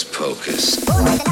hocus pocus.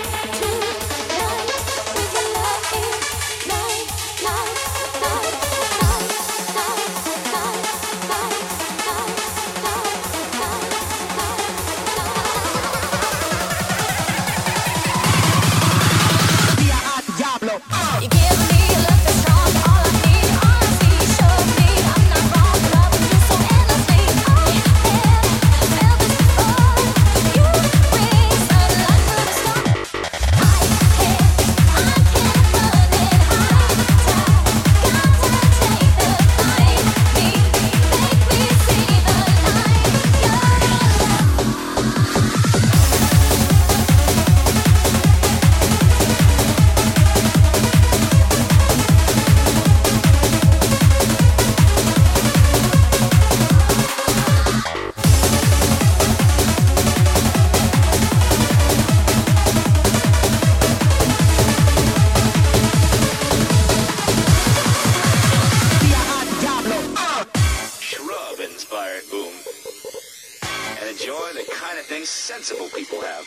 enjoy the kind of things sensible people have.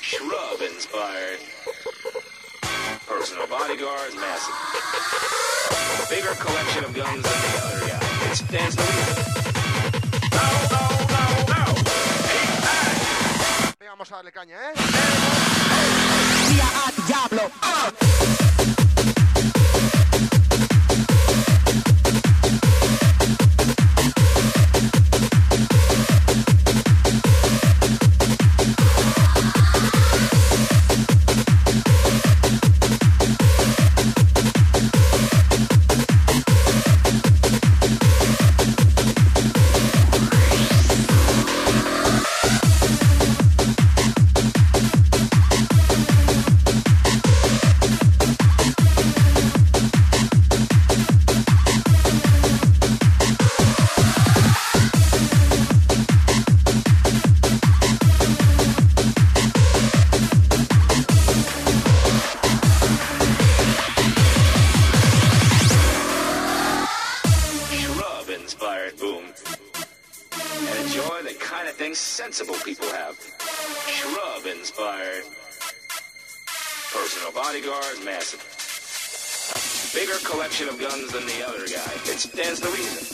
Shrub inspired. Personal bodyguard, massive. Bigger collection of guns than the other guy. it's stands No, no, no, no! Hey, hey. Vamos a darle caña, ¿eh? Dia a Diablo. Uh. collection of guns than the other guy. It stands to reason.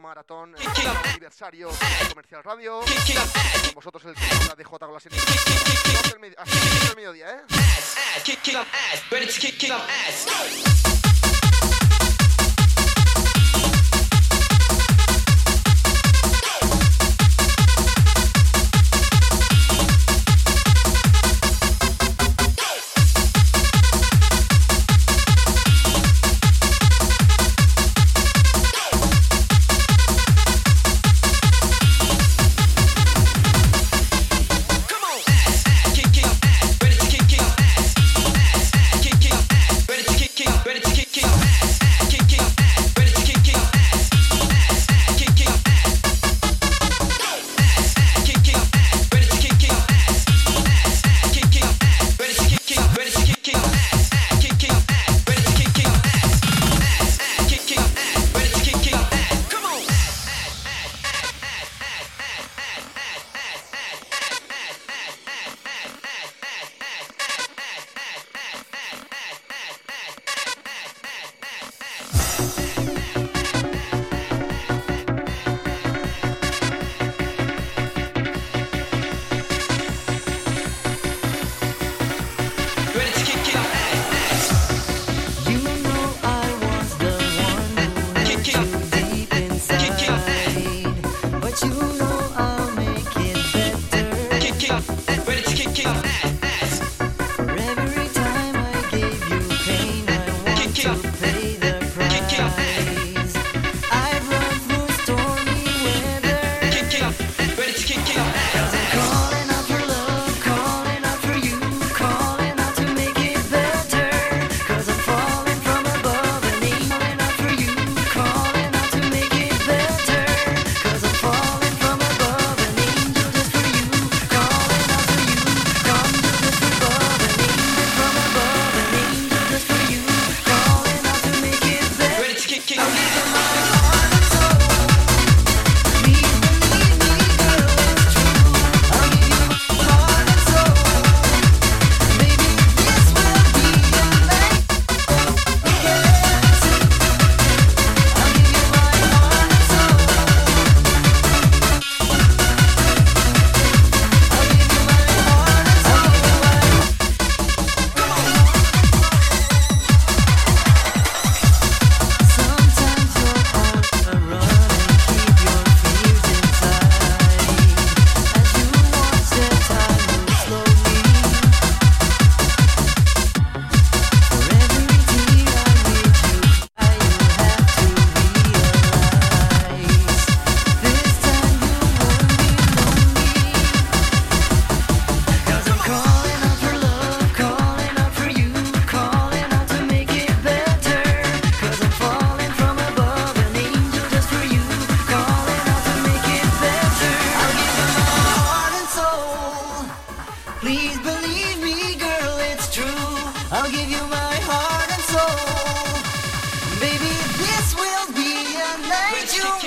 Maratón, el aniversario de Comercial Radio. Con vosotros el de J con la serie. Hasta el mediodía, ¿eh?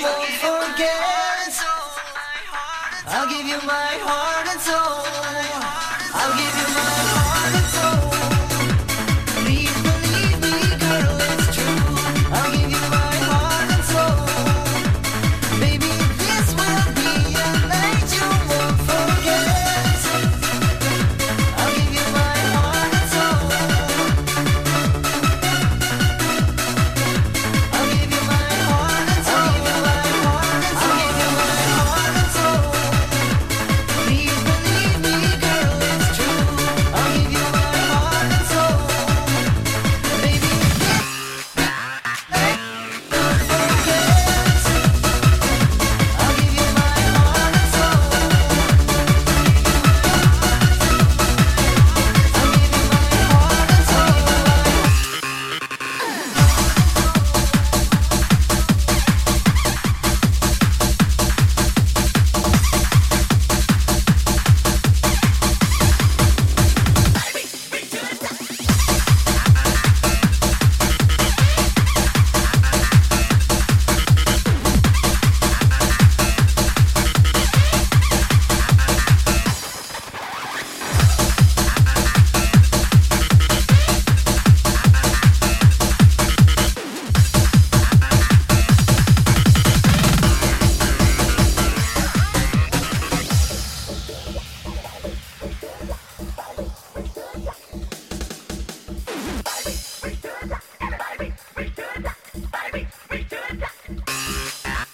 won't forget. I'll give you my heart and soul.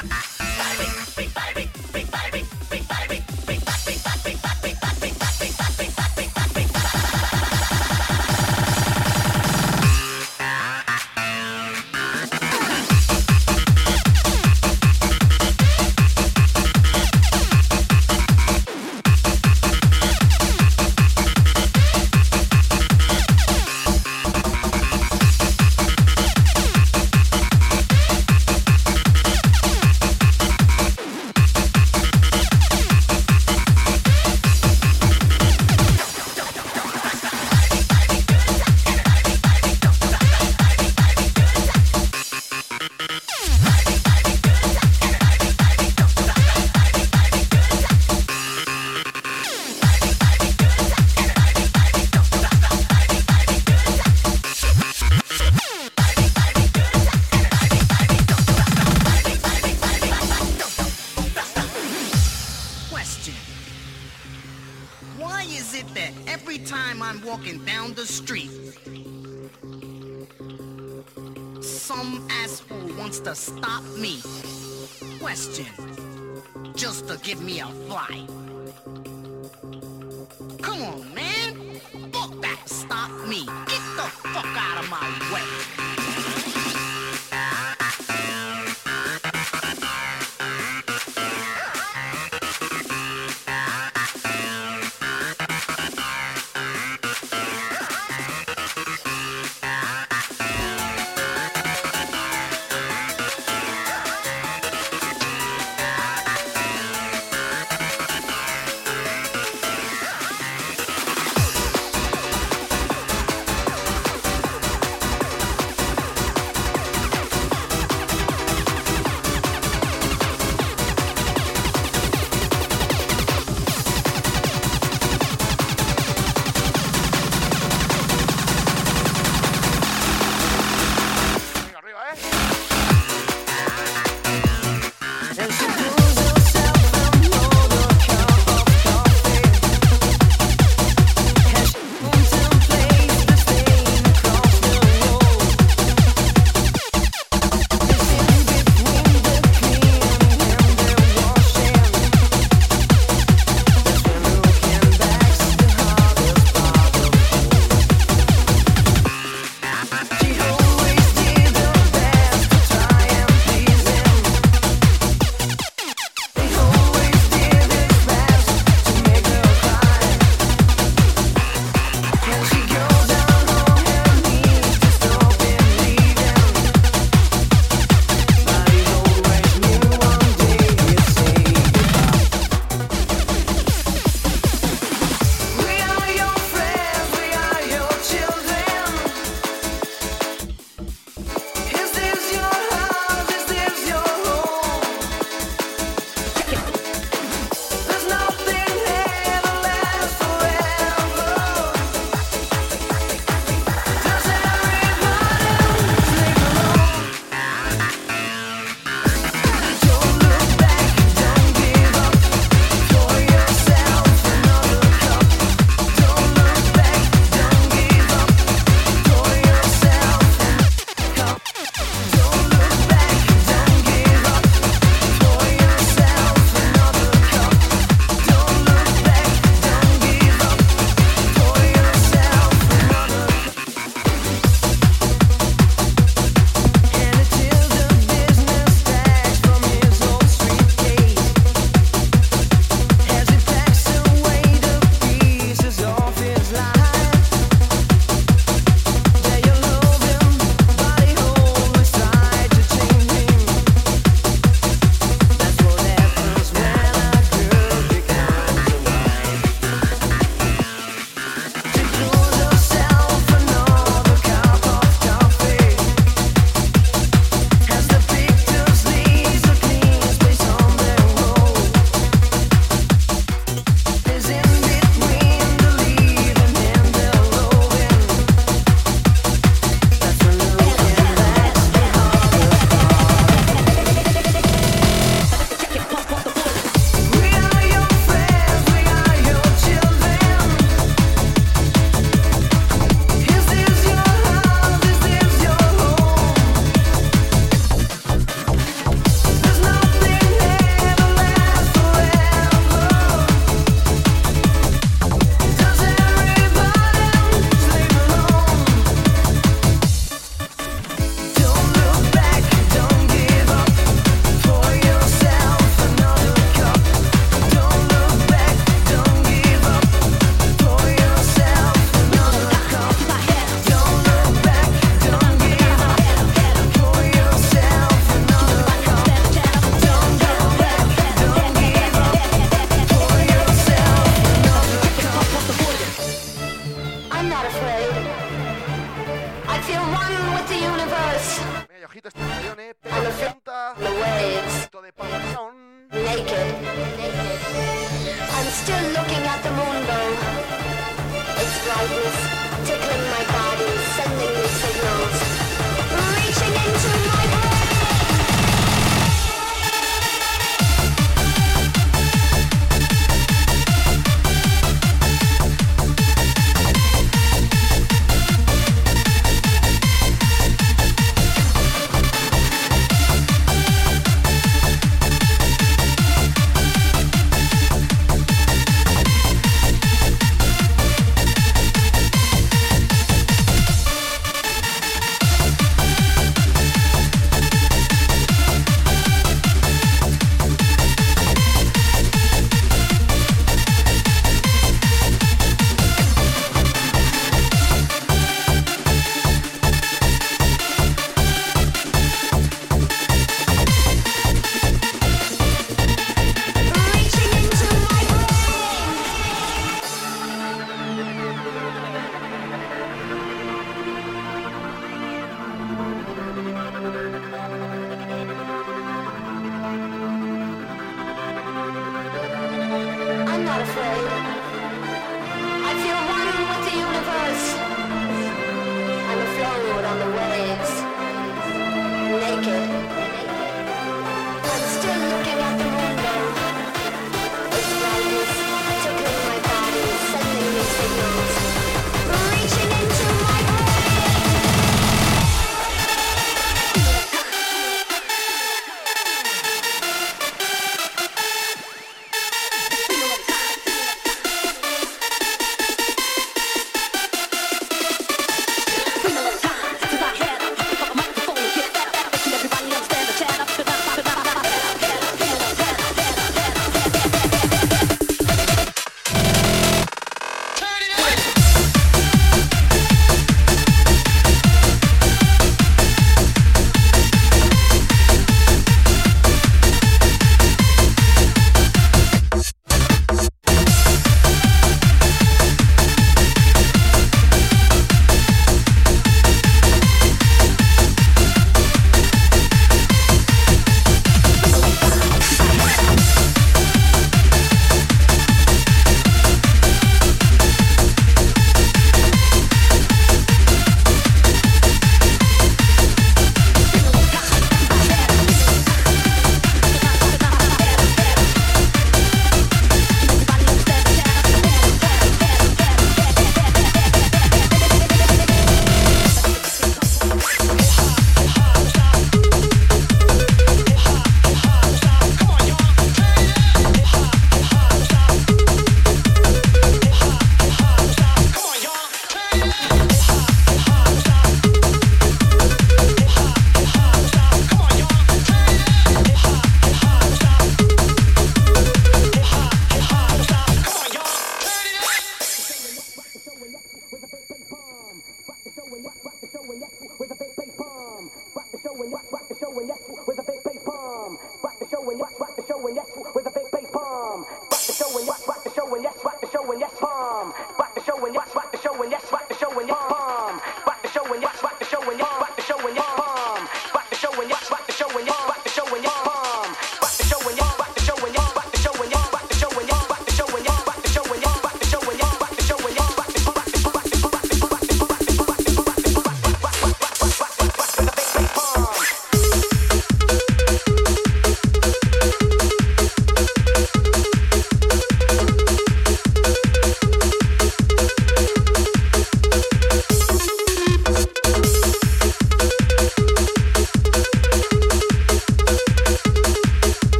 Ha ha ha!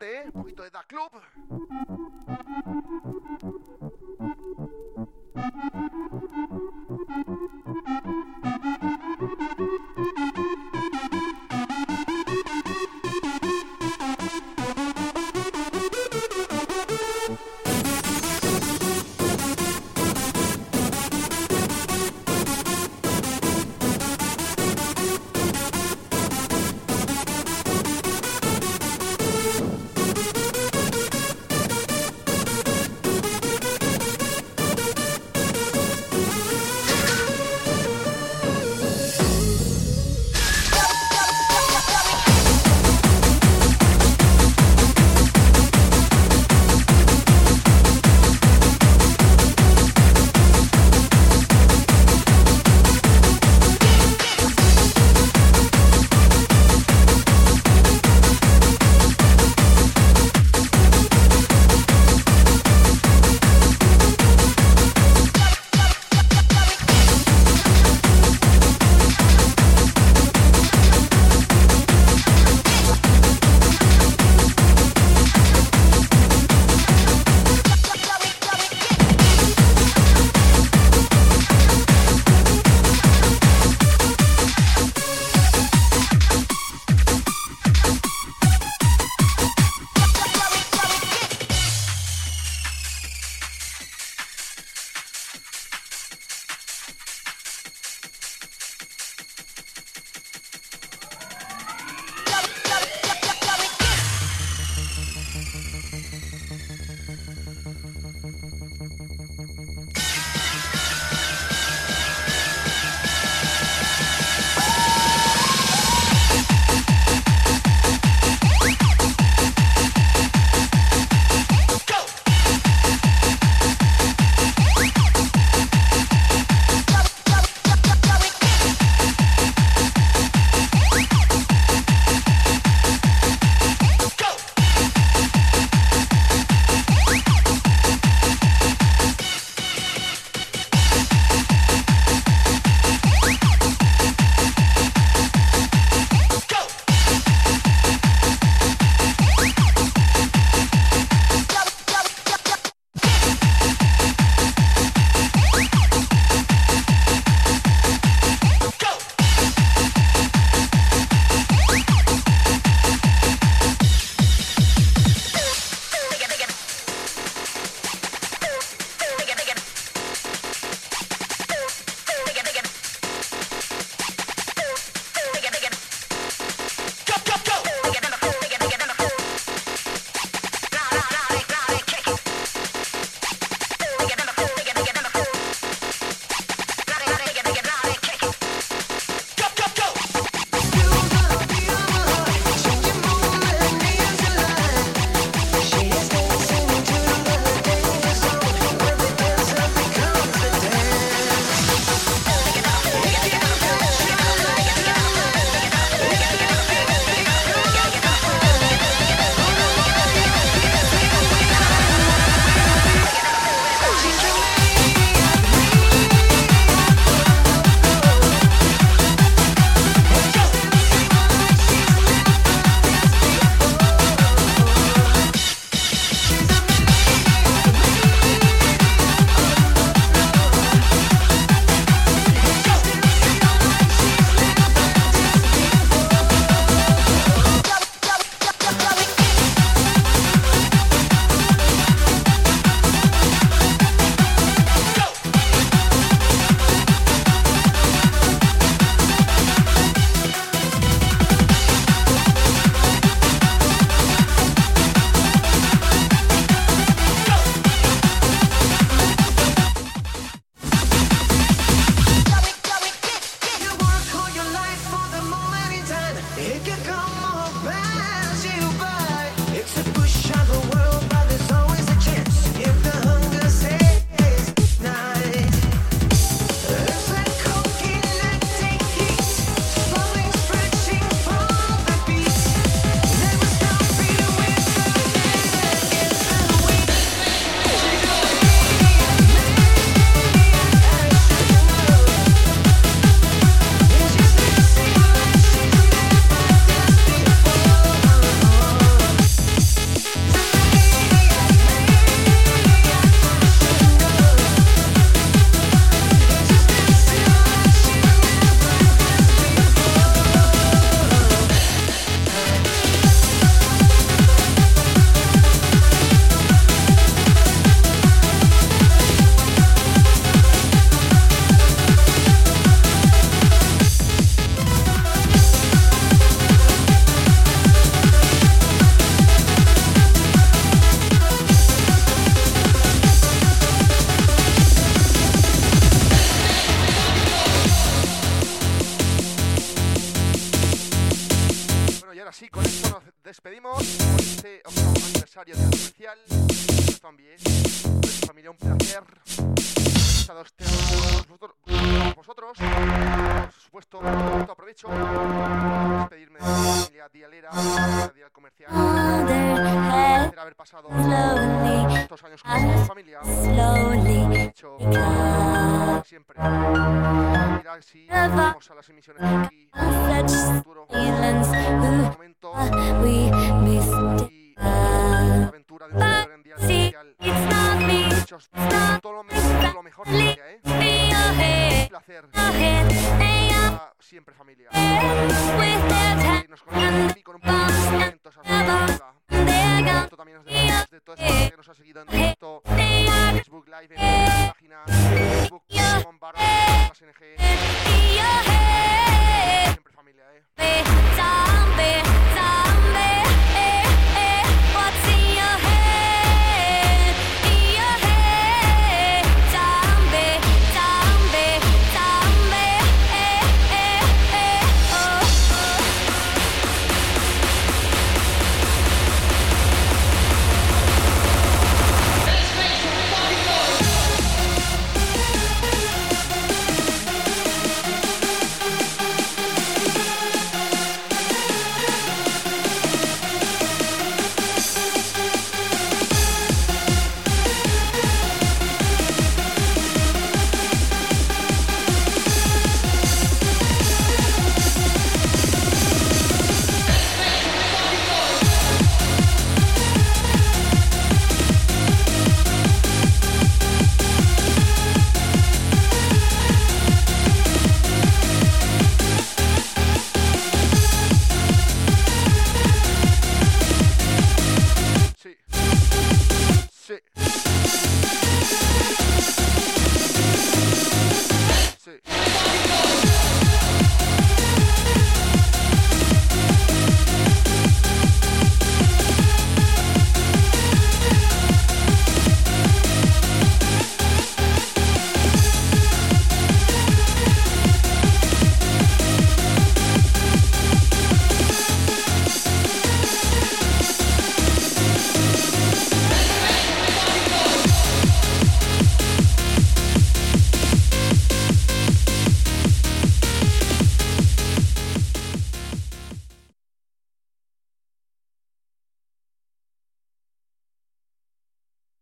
¿eh? Un poquito de Da Club.